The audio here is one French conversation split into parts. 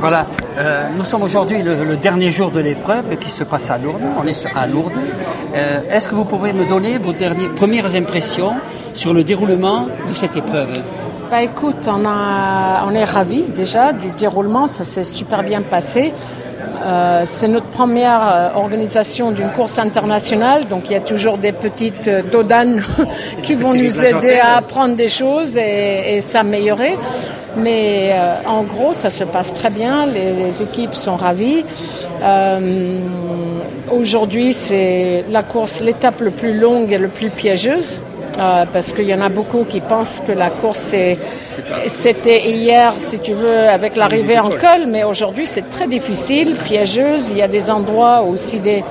Voilà, euh, nous sommes aujourd'hui le, le dernier jour de l'épreuve qui se passe à Lourdes. On est à Lourdes. Euh, Est-ce que vous pouvez me donner vos dernières, premières impressions sur le déroulement de cette épreuve? Bah écoute, on, a, on est ravis déjà du déroulement, ça s'est super bien passé. Euh, c'est notre première organisation d'une course internationale, donc il y a toujours des petites dodanes qui vont nous aider à apprendre des choses et, et s'améliorer. Mais euh, en gros, ça se passe très bien, les, équipes sont ravies. Euh, Aujourd'hui, c'est la course, l'étape le plus longue et le plus piégeuse. euh, parce qu'il y en a beaucoup qui pensent que la course c'était hier, si tu veux, avec l'arrivée en col, mais aujourd'hui c'est très difficile, piégeuse. Il y a des endroits où si des,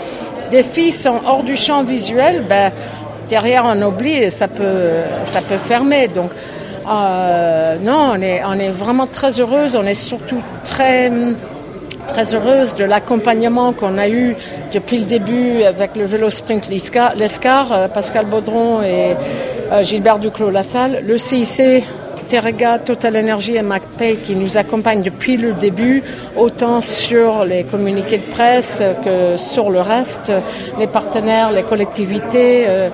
des filles sont hors du champ visuel, ben, derrière on oublie et ça peut, ça peut fermer. Donc, euh, non, on est, vraiment très heureuse. On est surtout très très heureuse de l'accompagnement qu'on a eu depuis le début avec le vélo sprint Lescar, Lescar, euh, Pascal Baudron et euh, Gilbert Duclos-Lassalle, le CIC, Terrega, Total Energy et MacPay qui nous accompagnent depuis le début, autant sur les communiqués de presse que sur le reste, les partenaires, les collectivités.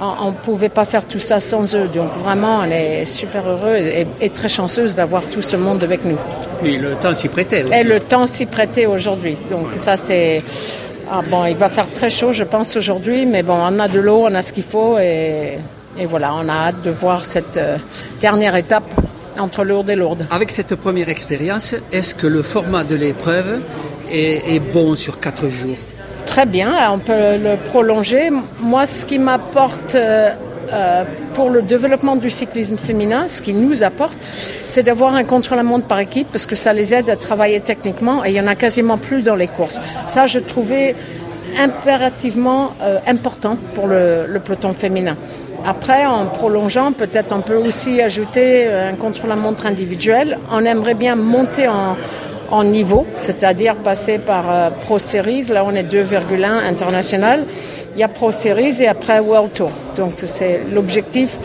On ne pouvait pas faire tout ça sans eux. Donc vraiment, on est super heureux et, et très chanceuse d'avoir tout ce monde avec nous. Puis le temps s'y prêtait aussi. Et le temps s'y prêtait aujourd'hui. Donc ça c'est ah bon, il va faire très chaud, je pense aujourd'hui, mais bon, on a de l'eau, on a ce qu'il faut et, et voilà, on a hâte de voir cette euh, dernière étape entre Lourdes et Lourdes. Avec cette première expérience, est-ce que le format de l'épreuve est, est bon sur quatre jours? Très bien, on peut le prolonger. Moi, ce qui m'apporte euh, euh, pour le développement du cyclisme féminin, ce qui nous apporte, c'est d'avoir un contre-la-montre par équipe parce que ça les aide à travailler techniquement et il y en a quasiment plus dans les courses. Ça, je trouvais impérativement euh, important pour le, le peloton féminin. Après, en prolongeant, peut-être on peut aussi ajouter un contre-la-montre individuel. On aimerait bien monter en, en niveau, c'est-à-dire passer par euh, Pro Series. Là, on est 2,1 international. Il y a Pro Series et après World Tour. Donc, c'est l'objectif,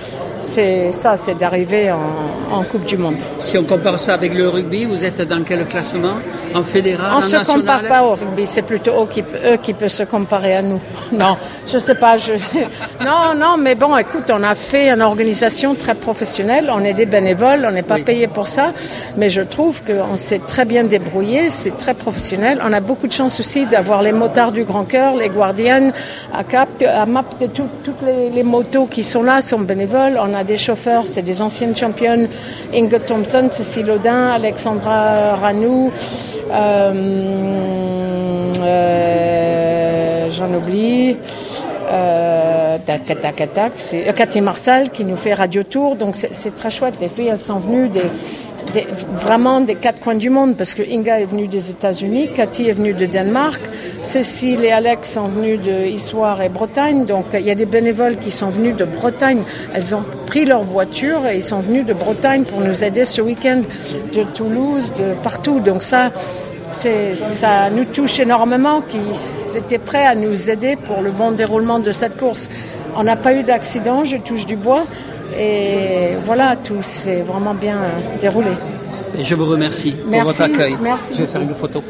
c'est ça, c'est d'arriver en, en Coupe du Monde. Si on compare ça avec le rugby, vous êtes dans quel classement En fédéral On ne se national compare pas au rugby, c'est plutôt eux qui, eux qui peuvent se comparer à nous. Non, je sais pas. Je... Non, non, mais bon, écoute, on a fait une organisation très professionnelle, on est des bénévoles, on n'est pas Oui. payé pour ça, mais je trouve qu'on s'est très bien débrouillé, c'est très professionnel. On a beaucoup de chance aussi d'avoir les motards du Grand Cœur, les Guardianes, à Cap, à Map, toutes les, les motos qui sont là sont bénévoles. On a des chauffeurs, c'est des anciennes championnes, Inge Thompson, Cécile Audin, Alexandra Ranou, euh, euh, j'en oublie. Euh, tac, tac, tac, c'est Cathy Marsal qui nous fait Radio Tour, donc c'est très chouette. Les filles, elles sont venues des- vraiment des quatre coins du monde parce que Inga est venue des États-Unis, Cathy est venue de Danemark, Cécile et Alex sont venus de et Bretagne, donc il y a des bénévoles qui sont venus de Bretagne. Elles ont pris leur voiture et ils sont venus de Bretagne pour nous aider ce week-end, de Toulouse, de partout. Donc ça, ça nous touche énormément, qui étaient prêts à nous aider pour le bon déroulement de cette course. On n'a pas eu d'accident, je touche du bois, et voilà, tout s'est vraiment bien déroulé. Et je vous remercie Merci, pour votre accueil. merci je vais faire une photo.